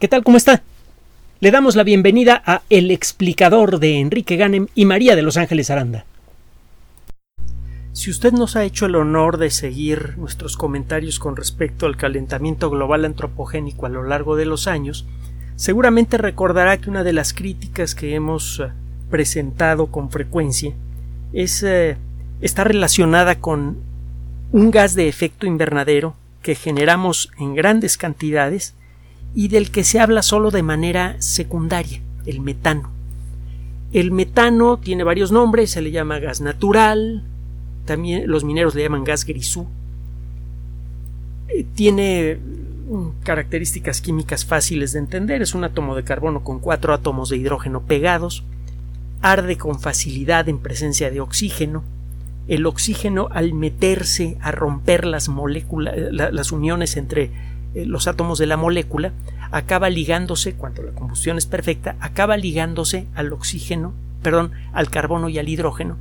¿Qué tal? ¿Cómo está? Le damos la bienvenida a El explicador de Enrique Ganem y María de Los Ángeles Aranda. Si usted nos ha hecho el honor de seguir nuestros comentarios con respecto al calentamiento global antropogénico a lo largo de los años, seguramente recordará que una de las críticas que hemos eh, presentado con frecuencia es, eh, está relacionada con un gas de efecto invernadero que generamos en grandes cantidades y del que se habla solo de manera secundaria, el metano. El metano tiene varios nombres, se le llama gas natural, también los mineros le llaman gas grisú. Eh, tiene mm, características químicas fáciles de entender, es un átomo de carbono con cuatro átomos de hidrógeno pegados, arde con facilidad en presencia de oxígeno, el oxígeno al meterse a romper las moléculas, las uniones entre eh, los átomos de la molécula, acaba ligándose, cuando la combustión es perfecta, acaba ligándose al oxígeno, perdón, al carbono y al hidrógeno,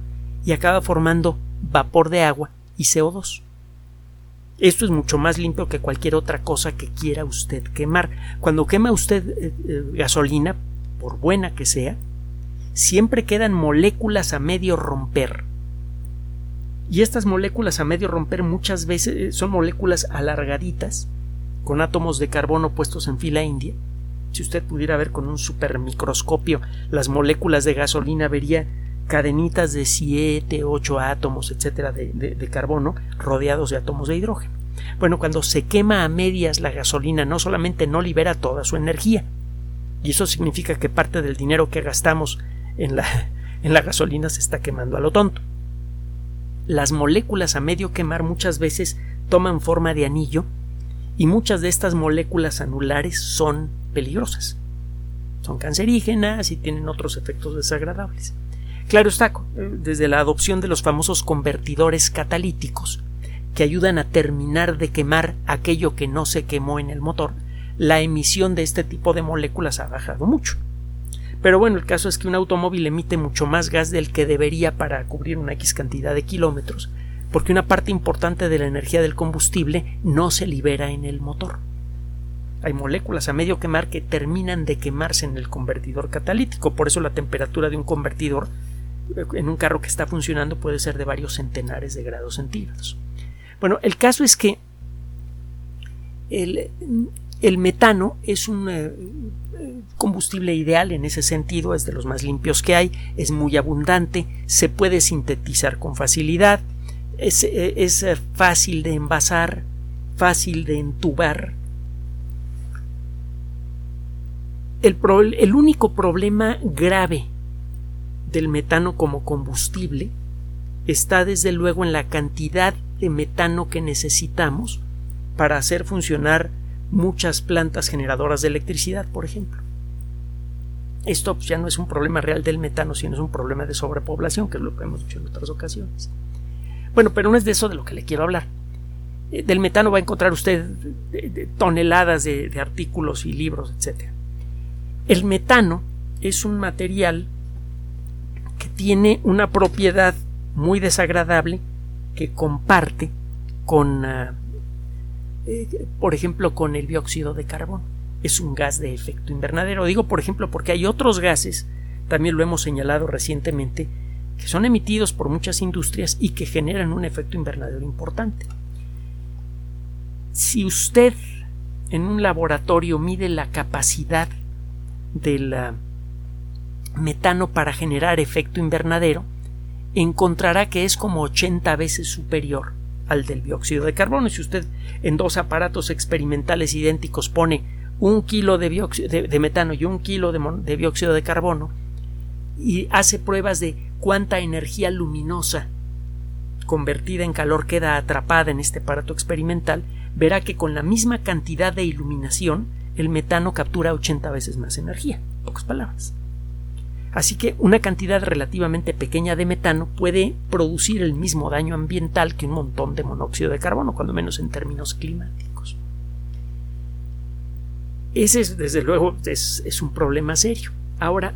y acaba formando vapor de agua y CO2. Esto es mucho más limpio que cualquier otra cosa que quiera usted quemar. Cuando quema usted eh, eh, gasolina, por buena que sea, siempre quedan moléculas a medio romper. Y estas moléculas a medio romper muchas veces son moléculas alargaditas con átomos de carbono puestos en fila india. Si usted pudiera ver con un supermicroscopio las moléculas de gasolina, vería cadenitas de 7, 8 átomos, etcétera, de, de, carbono rodeados de átomos de hidrógeno. Bueno, cuando se quema a medias la gasolina, no solamente no libera toda su energía, y eso significa que parte del dinero que gastamos en la, en la gasolina se está quemando a lo tonto. Las moléculas a medio quemar muchas veces toman forma de anillo y muchas de estas moléculas anulares son peligrosas. Son cancerígenas y tienen otros efectos desagradables. Claro está, desde la adopción de los famosos convertidores catalíticos, que ayudan a terminar de quemar aquello que no se quemó en el motor, la emisión de este tipo de moléculas ha bajado mucho. Pero bueno, el caso es que un automóvil emite mucho más gas del que debería para cubrir una X cantidad de kilómetros, porque una parte importante de la energía del combustible no se libera en el motor. Hay moléculas a medio quemar que terminan de quemarse en el convertidor catalítico, por eso la temperatura de un convertidor eh, en un carro que está funcionando puede ser de varios centenares de grados centígrados. Bueno, el caso es que el, metano es un eh, combustible ideal en ese sentido, es de los más limpios que hay, es muy abundante, se puede sintetizar con facilidad, es, eh, fácil de envasar, fácil de entubar. El, el único problema grave del metano como combustible está desde luego en la cantidad de metano que necesitamos para hacer funcionar muchas plantas generadoras de electricidad, por ejemplo. Esto ya no es un problema real del metano, sino es un problema de sobrepoblación, que es lo que hemos dicho en otras ocasiones. Bueno, pero no es de eso de lo que le quiero hablar. Eh, del metano va a encontrar usted toneladas de, artículos y libros, etc. El metano es un material que tiene una propiedad muy desagradable que comparte con, ah, eh, por ejemplo, con el dióxido de carbono. Es un gas de efecto invernadero. Digo, por ejemplo, porque hay otros gases, también lo hemos señalado recientemente, que son emitidos por muchas industrias y que generan un efecto invernadero importante. Si usted en un laboratorio mide la capacidad del ah, metano para generar efecto invernadero, encontrará que es como 80 veces superior al del dióxido de carbono. Si usted en dos aparatos experimentales idénticos pone un kilo de, de, metano y un kilo de dióxido de carbono y hace pruebas de cuánta energía luminosa convertida en calor queda atrapada en este aparato experimental, verá que con la misma cantidad de iluminación el metano captura 80 veces más energía. Pocas palabras. Así que una cantidad relativamente pequeña de metano puede producir el mismo daño ambiental que un montón de monóxido de carbono, cuando menos en términos climáticos. Ese, es, desde luego, es, es un problema serio. Ahora,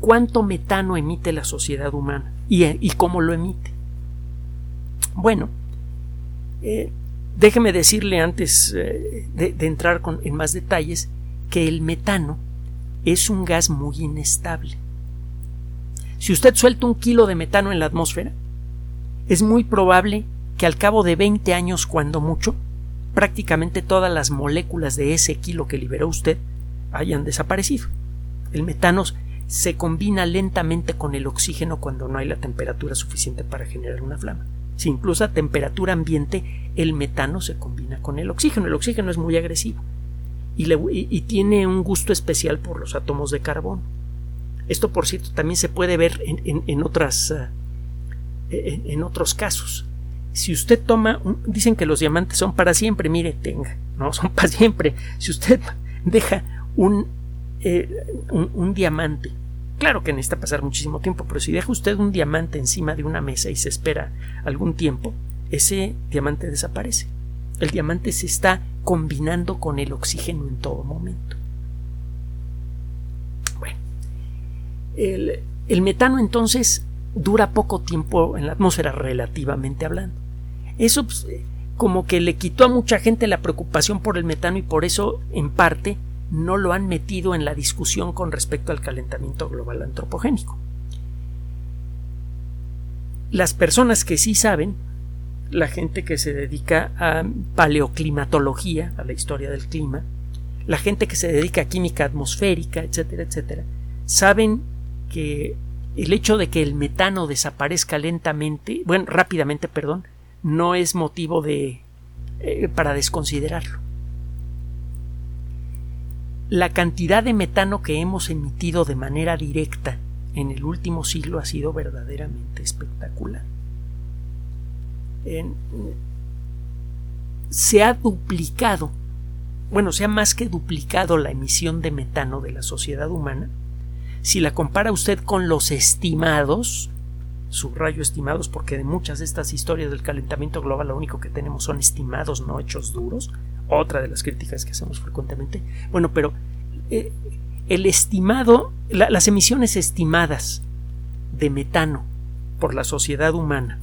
cuánto metano emite la sociedad humana y, cómo lo emite. Bueno, eh, déjeme decirle antes eh, de, entrar en más detalles que el metano es un gas muy inestable. Si usted suelta un kilo de metano en la atmósfera, es muy probable que al cabo de 20 años, cuando mucho, prácticamente todas las moléculas de ese kilo que liberó usted hayan desaparecido. El metano se combina lentamente con el oxígeno cuando no hay la temperatura suficiente para generar una flama. Si incluso a temperatura ambiente el metano se combina con el oxígeno. El oxígeno es muy agresivo y, tiene un gusto especial por los átomos de carbono. Esto, por cierto, también se puede ver en, otras, eh, otros casos. Si usted toma, dicen que los diamantes son para siempre, mire, tenga, no son para siempre. Si usted deja un, eh, un, diamante, claro que necesita pasar muchísimo tiempo, pero si deja usted un diamante encima de una mesa y se espera algún tiempo, ese diamante desaparece. El diamante se está combinando con el oxígeno en todo momento. Bueno, el, metano entonces dura poco tiempo en la atmósfera relativamente hablando. Eso pues, como que le quitó a mucha gente la preocupación por el metano y por eso en parte no lo han metido en la discusión con respecto al calentamiento global antropogénico. Las personas que sí saben la gente que se dedica a paleoclimatología, a la historia del clima, la gente que se dedica a química atmosférica, etcétera, etcétera, saben que el hecho de que el metano desaparezca lentamente, bueno, rápidamente, perdón, no es motivo de eh, para desconsiderarlo. La cantidad de metano que hemos emitido de manera directa en el último siglo ha sido verdaderamente espectacular se ha duplicado, bueno, se ha más que duplicado la emisión de metano de la sociedad humana. Si la compara usted con los estimados, subrayo estimados porque de muchas de estas historias del calentamiento global lo único que tenemos son estimados, no hechos duros, otra de las críticas que hacemos frecuentemente. Bueno, pero eh, el estimado, las emisiones estimadas de metano por la sociedad humana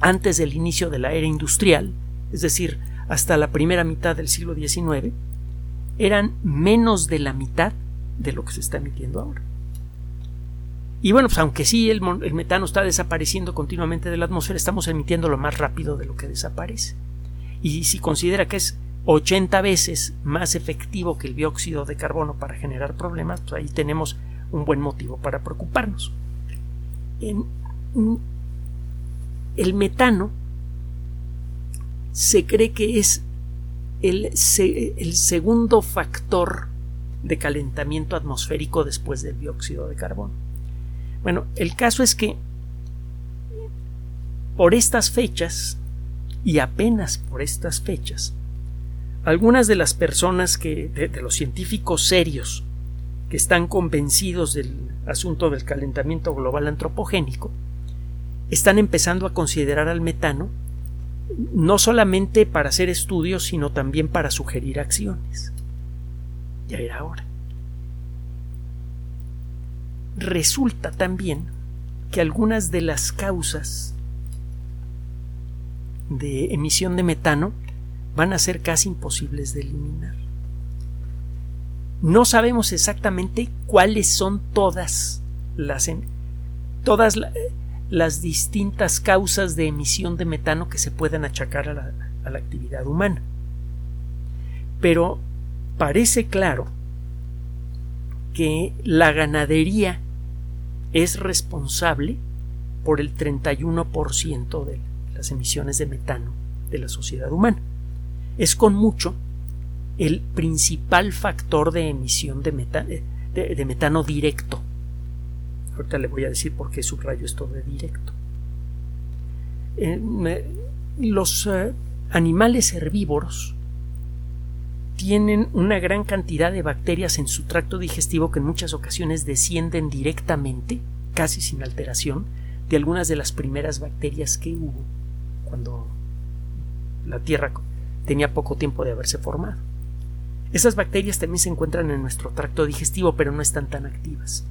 antes del inicio de la era industrial, es decir, hasta la primera mitad del siglo XIX, eran menos de la mitad de lo que se está emitiendo ahora. Y bueno, pues aunque sí el, metano está desapareciendo continuamente de la atmósfera, estamos emitiendo lo más rápido de lo que desaparece. Y si considera que es 80 veces más efectivo que el dióxido de carbono para generar problemas, pues ahí tenemos un buen motivo para preocuparnos. En, el metano se cree que es el, segundo factor de calentamiento atmosférico después del dióxido de carbono. Bueno, el caso es que por estas fechas, y apenas por estas fechas, algunas de las personas que, de los científicos serios que están convencidos del asunto del calentamiento global antropogénico, están empezando a considerar al metano no solamente para hacer estudios, sino también para sugerir acciones. Ya era hora. Resulta también que algunas de las causas de emisión de metano van a ser casi imposibles de eliminar. No sabemos exactamente cuáles son todas las todas las distintas causas de emisión de metano que se puedan achacar a la, actividad humana. Pero parece claro que la ganadería es responsable por el 31% de las emisiones de metano de la sociedad humana. Es con mucho el principal factor de emisión de, de metano directo Ahorita le voy a decir por qué subrayo esto de directo. Eh, los eh, animales herbívoros tienen una gran cantidad de bacterias en su tracto digestivo que en muchas ocasiones descienden directamente, casi sin alteración, de algunas de las primeras bacterias que hubo cuando la Tierra tenía poco tiempo de haberse formado. Esas bacterias también se encuentran en nuestro tracto digestivo, pero no están tan activas.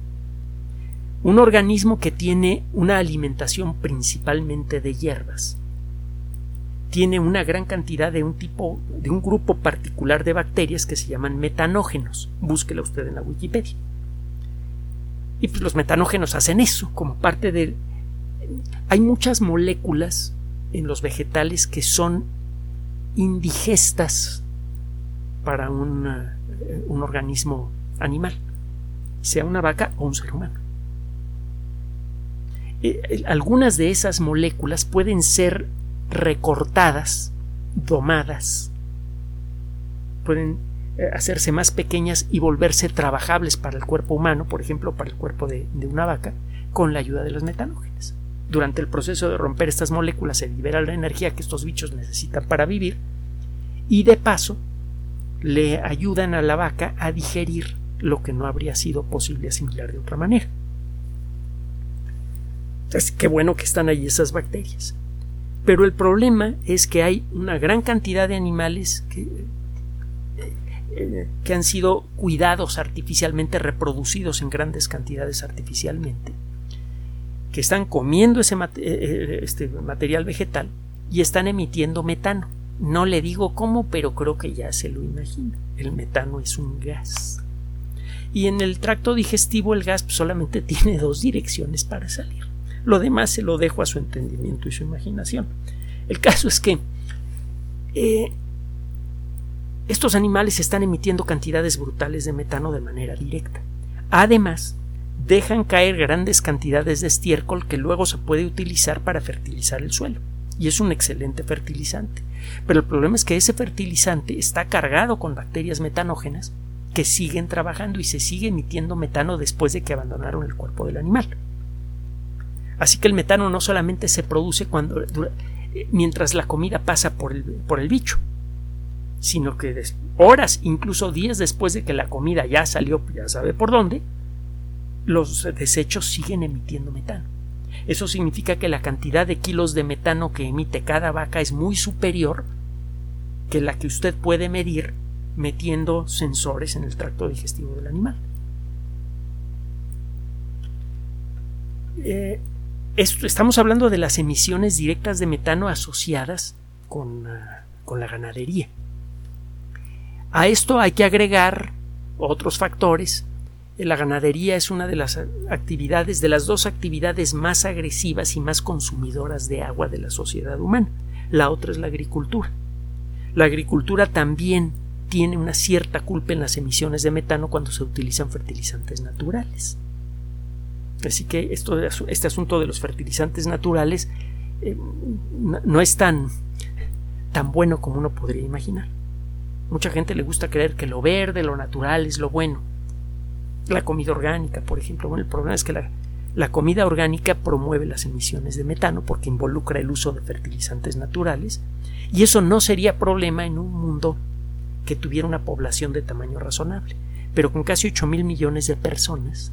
Un organismo que tiene una alimentación principalmente de hierbas tiene una gran cantidad de un tipo, de un grupo particular de bacterias que se llaman metanógenos. Búsquela usted en la Wikipedia. Y pues los metanógenos hacen eso, como parte de... Hay muchas moléculas en los vegetales que son indigestas para un, eh, un organismo animal, sea una vaca o un ser humano. Eh, algunas de esas moléculas pueden ser recortadas, domadas, pueden eh, hacerse más pequeñas y volverse trabajables para el cuerpo humano, por ejemplo, para el cuerpo de, una vaca, con la ayuda de los metanógenos. Durante el proceso de romper estas moléculas se libera la energía que estos bichos necesitan para vivir y de paso le ayudan a la vaca a digerir lo que no habría sido posible asimilar de otra manera. Entonces, qué bueno que están ahí esas bacterias. Pero el problema es que hay una gran cantidad de animales que, eh, que han sido cuidados artificialmente, reproducidos en grandes cantidades artificialmente, que están comiendo ese eh, eh, este material vegetal y están emitiendo metano. No le digo cómo, pero creo que ya se lo imagina. El metano es un gas. Y en el tracto digestivo el gas solamente tiene dos direcciones para salir. Lo demás se lo dejo a su entendimiento y su imaginación. El caso es que eh, estos animales están emitiendo cantidades brutales de metano de manera directa. Además, dejan caer grandes cantidades de estiércol que luego se puede utilizar para fertilizar el suelo. Y es un excelente fertilizante. Pero el problema es que ese fertilizante está cargado con bacterias metanógenas que siguen trabajando y se sigue emitiendo metano después de que abandonaron el cuerpo del animal. Así que el metano no solamente se produce cuando mientras la comida pasa por el, por el bicho, sino que horas, incluso días después de que la comida ya salió, ya sabe por dónde, los desechos siguen emitiendo metano. Eso significa que la cantidad de kilos de metano que emite cada vaca es muy superior que la que usted puede medir metiendo sensores en el tracto digestivo del animal. Eh, estamos hablando de las emisiones directas de metano asociadas con, ah, con la ganadería. A esto hay que agregar otros factores. La ganadería es una de las actividades, de las dos actividades más agresivas y más consumidoras de agua de la sociedad humana. La otra es la agricultura. La agricultura también tiene una cierta culpa en las emisiones de metano cuando se utilizan fertilizantes naturales. Así que este asunto de los fertilizantes naturales eh, no, es tan, tan bueno como uno podría imaginar. Mucha gente le gusta creer que lo verde, lo natural es lo bueno. La comida orgánica, por ejemplo. Bueno, el problema es que la, la comida orgánica promueve las emisiones de metano porque involucra el uso de fertilizantes naturales y eso no sería problema en un mundo que tuviera una población de tamaño razonable. Pero con casi 8 mil millones de personas,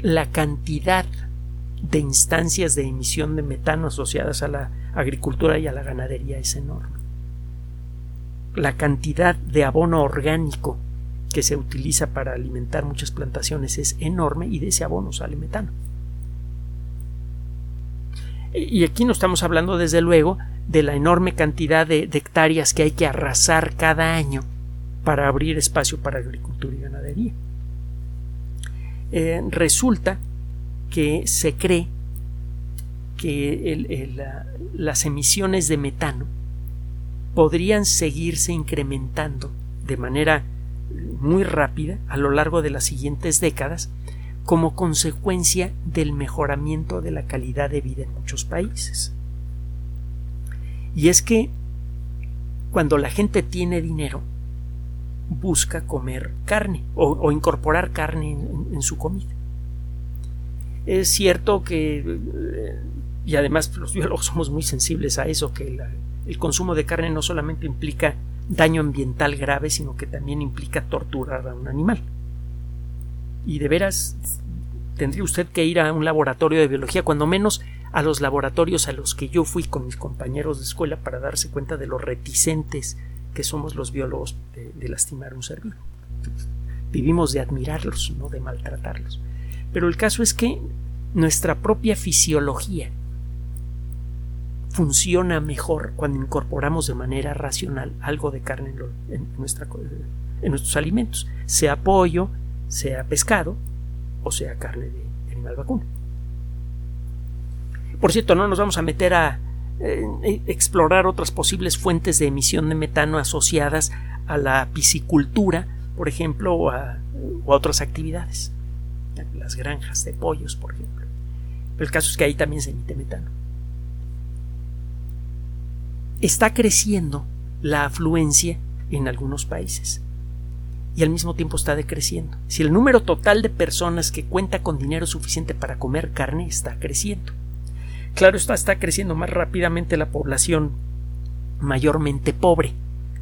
la cantidad de instancias de emisión de metano asociadas a la agricultura y a la ganadería es enorme. La cantidad de abono orgánico que se utiliza para alimentar muchas plantaciones es enorme y de ese abono sale metano. Y aquí no estamos hablando, desde luego, de la enorme cantidad de, hectáreas que hay que arrasar cada año para abrir espacio para agricultura y ganadería. Eh, resulta que se cree que las emisiones de metano podrían seguirse incrementando de manera muy rápida a lo largo de las siguientes décadas como consecuencia del mejoramiento de la calidad de vida en muchos países. Y es que cuando la gente tiene dinero, busca comer carne o, incorporar carne en, su comida. Es cierto que, eh, y además los biólogos somos muy sensibles a eso, que el consumo de carne no solamente implica daño ambiental grave, sino que también implica torturar a un animal. Y de veras tendría usted que ir a un laboratorio de biología, cuando menos a los laboratorios a los que yo fui con mis compañeros de escuela para darse cuenta de lo reticentes que somos los biólogos de, lastimar un ser vivo. Vivimos de admirarlos, no de maltratarlos. Pero el caso es que nuestra propia fisiología funciona mejor cuando incorporamos de manera racional algo de carne en, nuestros alimentos, sea pollo, sea pescado o sea carne de animal vacuno. Por cierto, no nos vamos a meter a eh, explorar otras posibles fuentes de emisión de metano asociadas a la piscicultura, por ejemplo, o a, otras actividades. Las granjas de pollos, por ejemplo. Pero el caso es que ahí también se emite metano. Está creciendo la afluencia en algunos países y al mismo tiempo está decreciendo. Si el número total de personas que cuenta con dinero suficiente para comer carne está creciendo. Claro, está, está creciendo más rápidamente la población mayormente pobre.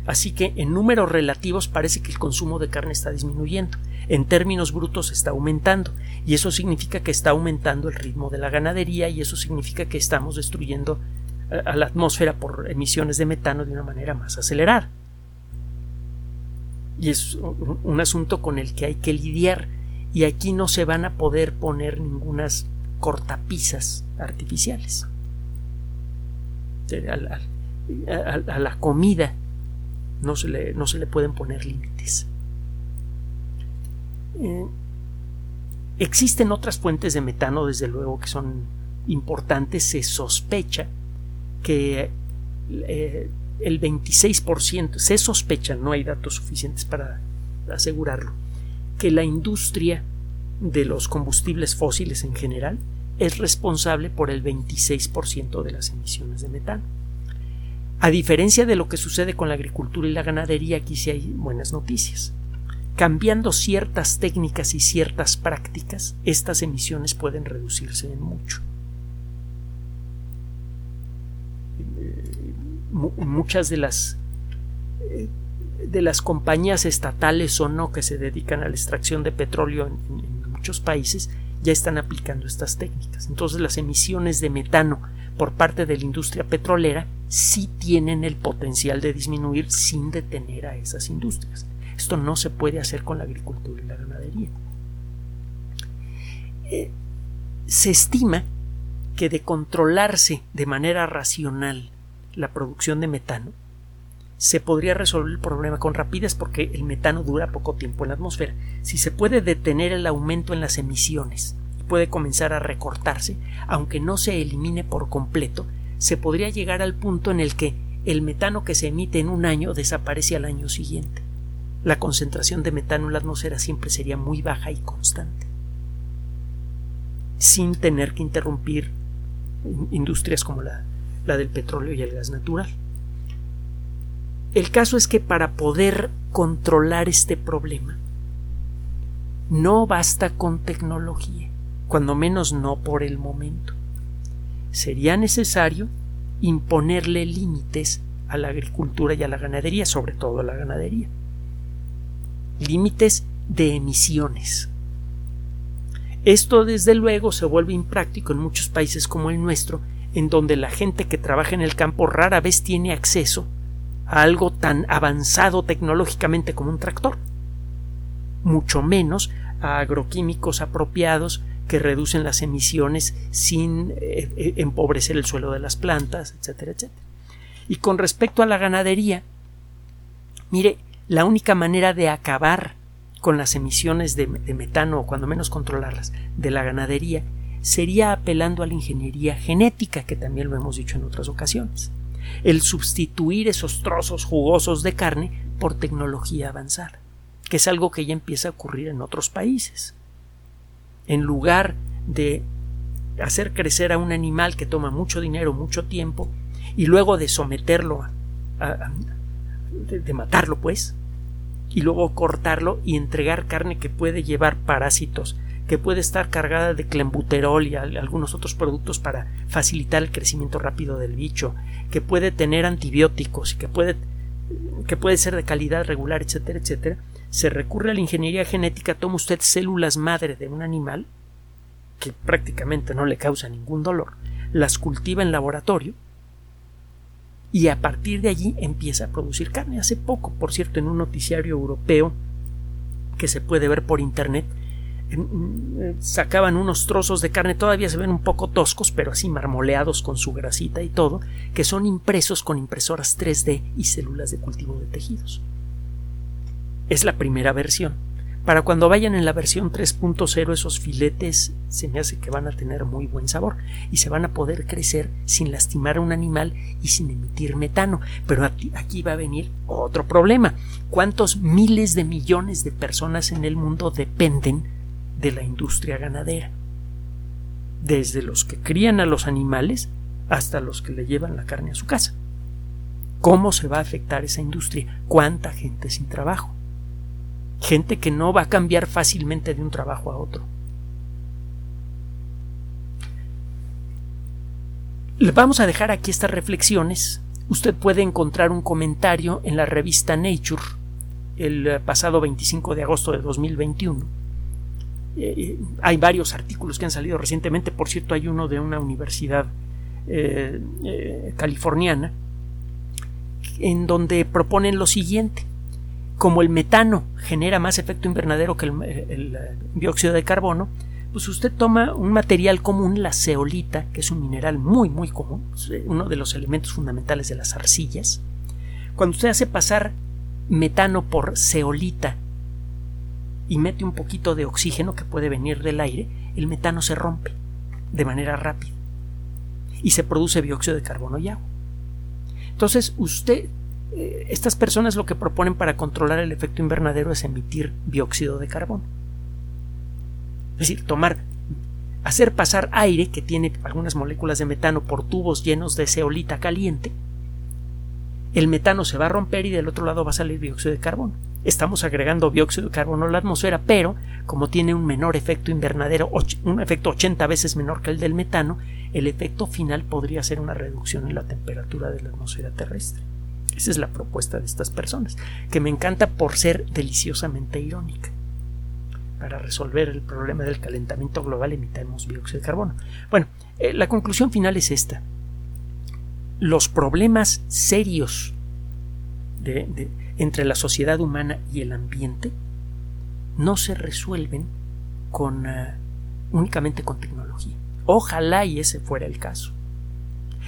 Así que en números relativos parece que el consumo de carne está disminuyendo. En términos brutos está aumentando. Y eso significa que está aumentando el ritmo de la ganadería y eso significa que estamos destruyendo a la atmósfera por emisiones de metano de una manera más acelerada. Y es un asunto con el que hay que lidiar. Y aquí no se van a poder poner ningunas cortapisas artificiales. A la, comida no se, le, no se le pueden poner límites. Eh, existen otras fuentes de metano, desde luego, que son importantes. Se sospecha que eh, el 26%, se sospecha, no hay datos suficientes para asegurarlo, que la industria de los combustibles fósiles en general es responsable por el 26% de las emisiones de metano. A diferencia de lo que sucede con la agricultura y la ganadería, aquí sí hay buenas noticias. Cambiando ciertas técnicas y ciertas prácticas, estas emisiones pueden reducirse en mucho. Muchas de las eh, de las compañías estatales o no que se dedican a la extracción de petróleo en, muchos países ya están aplicando estas técnicas. Entonces las emisiones de metano por parte de la industria petrolera sí tienen el potencial de disminuir sin detener a esas industrias. Esto no se puede hacer con la agricultura y la ganadería. Eh, se estima que de controlarse de manera racional la producción de metano, se podría resolver el problema con rapidez porque el metano dura poco tiempo en la atmósfera. Si se puede detener el aumento en las emisiones y puede comenzar a recortarse, aunque no se elimine por completo, se podría llegar al punto en el que el metano que se emite en un año desaparece al año siguiente. La concentración de metano en la atmósfera siempre sería muy baja y constante, sin tener que interrumpir industrias como la, la del petróleo y el gas natural. El caso es que para poder controlar este problema no basta con tecnología, cuando menos no por el momento. Sería necesario imponerle límites a la agricultura y a la ganadería, sobre todo a la ganadería. Límites de emisiones. Esto desde luego se vuelve impráctico en muchos países como el nuestro, en donde la gente que trabaja en el campo rara vez tiene acceso a algo tan avanzado tecnológicamente como un tractor, mucho menos a agroquímicos apropiados que reducen las emisiones sin eh, eh, empobrecer el suelo de las plantas, etcétera, etcétera. Y con respecto a la ganadería, mire, la única manera de acabar con las emisiones de, de metano, o cuando menos controlarlas, de la ganadería, sería apelando a la ingeniería genética, que también lo hemos dicho en otras ocasiones el sustituir esos trozos jugosos de carne por tecnología avanzada, que es algo que ya empieza a ocurrir en otros países. En lugar de hacer crecer a un animal que toma mucho dinero, mucho tiempo, y luego de someterlo a, de matarlo, pues, y luego cortarlo y entregar carne que puede llevar parásitos que puede estar cargada de clenbuterol y algunos otros productos para facilitar el crecimiento rápido del bicho, que puede tener antibióticos que puede, que puede ser de calidad regular, etcétera, etcétera, se recurre a la ingeniería genética, toma usted células madre de un animal que prácticamente no le causa ningún dolor, las cultiva en laboratorio y a partir de allí empieza a producir carne. Hace poco, por cierto, en un noticiario europeo que se puede ver por internet, sacaban unos trozos de carne, todavía se ven un poco toscos, pero así marmoleados con su grasita y todo, que son impresos con impresoras 3D y células de cultivo de tejidos. Es la primera versión. Para cuando vayan en la versión 3.0 esos filetes se me hace que van a tener muy buen sabor y se van a poder crecer sin lastimar a un animal y sin emitir metano. Pero aquí va a venir otro problema. ¿Cuántos miles de millones de personas en el mundo dependen de la industria ganadera? Desde los que crían a los animales hasta los que le llevan la carne a su casa. ¿Cómo se va a afectar esa industria? ¿Cuánta gente sin trabajo? gente que no va a cambiar fácilmente de un trabajo a otro. Le vamos a dejar aquí estas reflexiones. Usted puede encontrar un comentario en la revista Nature el eh, pasado 25 de agosto de 2021. Eh, eh, hay varios artículos que han salido recientemente, por cierto hay uno de una universidad californiana en donde proponen lo siguiente como el metano genera más efecto invernadero que el, eh, dióxido de carbono, pues usted toma un material común, la zeolita, que es un mineral muy muy común, eh, uno de los elementos fundamentales de las arcillas. Cuando usted hace pasar metano por zeolita y mete un poquito de oxígeno que puede venir del aire, el metano se rompe de manera rápida y se produce dióxido de carbono y agua. Entonces usted eh, estas personas lo que proponen para controlar el efecto invernadero es emitir dióxido de carbono. Es decir, tomar, hacer pasar aire que tiene algunas moléculas de metano por tubos llenos de zeolita caliente. El metano se va a romper y del otro lado va a salir dióxido de carbono. Estamos agregando dióxido de carbono a la atmósfera, pero como tiene un menor efecto invernadero, un efecto 80 veces menor que el del metano, el efecto final podría ser una reducción en la temperatura de la atmósfera terrestre. Esa es la propuesta de estas personas, que me encanta por ser deliciosamente irónica. Para resolver el problema del calentamiento global emitamos dióxido de carbono. Bueno, eh, la conclusión final es esta. Los problemas serios de, entre la sociedad humana y el ambiente no se resuelven con, ah, únicamente con tecnología. Ojalá y ese fuera el caso.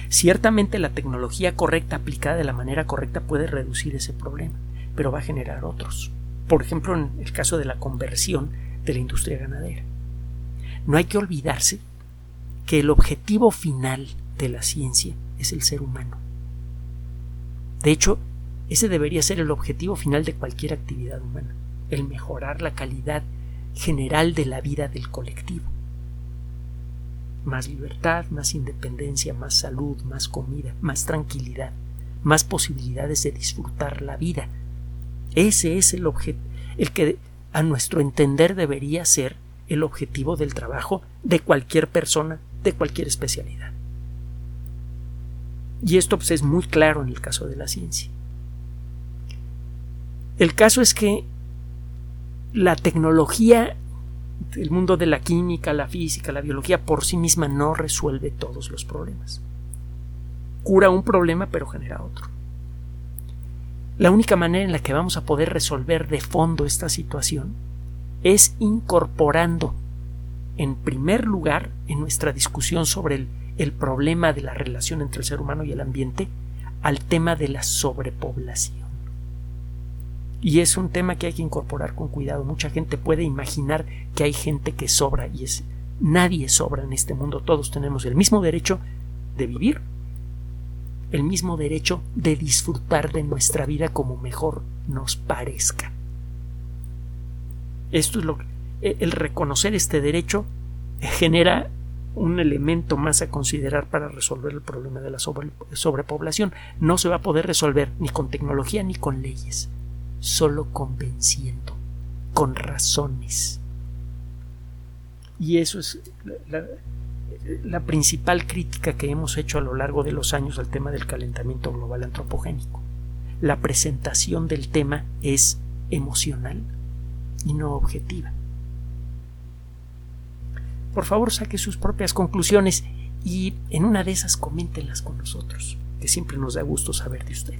Ciertamente la tecnología correcta aplicada de la manera correcta puede reducir ese problema, pero va a generar otros. Por ejemplo, en el caso de la conversión de la industria ganadera. No hay que olvidarse que el objetivo final de la ciencia es el ser humano. De hecho, ese debería ser el objetivo final de cualquier actividad humana, el mejorar la calidad general de la vida del colectivo más libertad, más independencia, más salud, más comida, más tranquilidad, más posibilidades de disfrutar la vida. Ese es el objeto, el que a nuestro entender debería ser el objetivo del trabajo de cualquier persona, de cualquier especialidad. Y esto pues, es muy claro en el caso de la ciencia. El caso es que la tecnología el mundo de la química, la física, la biología por sí misma no resuelve todos los problemas. Cura un problema pero genera otro. La única manera en la que vamos a poder resolver de fondo esta situación es incorporando, en primer lugar, en nuestra discusión sobre el, el problema de la relación entre el ser humano y el ambiente, al tema de la sobrepoblación. Y es un tema que hay que incorporar con cuidado. Mucha gente puede imaginar que hay gente que sobra y es nadie sobra en este mundo. Todos tenemos el mismo derecho de vivir, el mismo derecho de disfrutar de nuestra vida como mejor nos parezca. Esto es lo que e, el reconocer este derecho genera un elemento más a considerar para resolver el problema de la sobrepoblación. No se va a poder resolver ni con tecnología ni con leyes solo convenciendo, con razones. Y eso es la, principal crítica que hemos hecho a lo largo de los años al tema del calentamiento global antropogénico. La presentación del tema es emocional y no objetiva. Por favor, saque sus propias conclusiones y en una de esas coméntenlas con nosotros, que siempre nos da gusto saber de usted.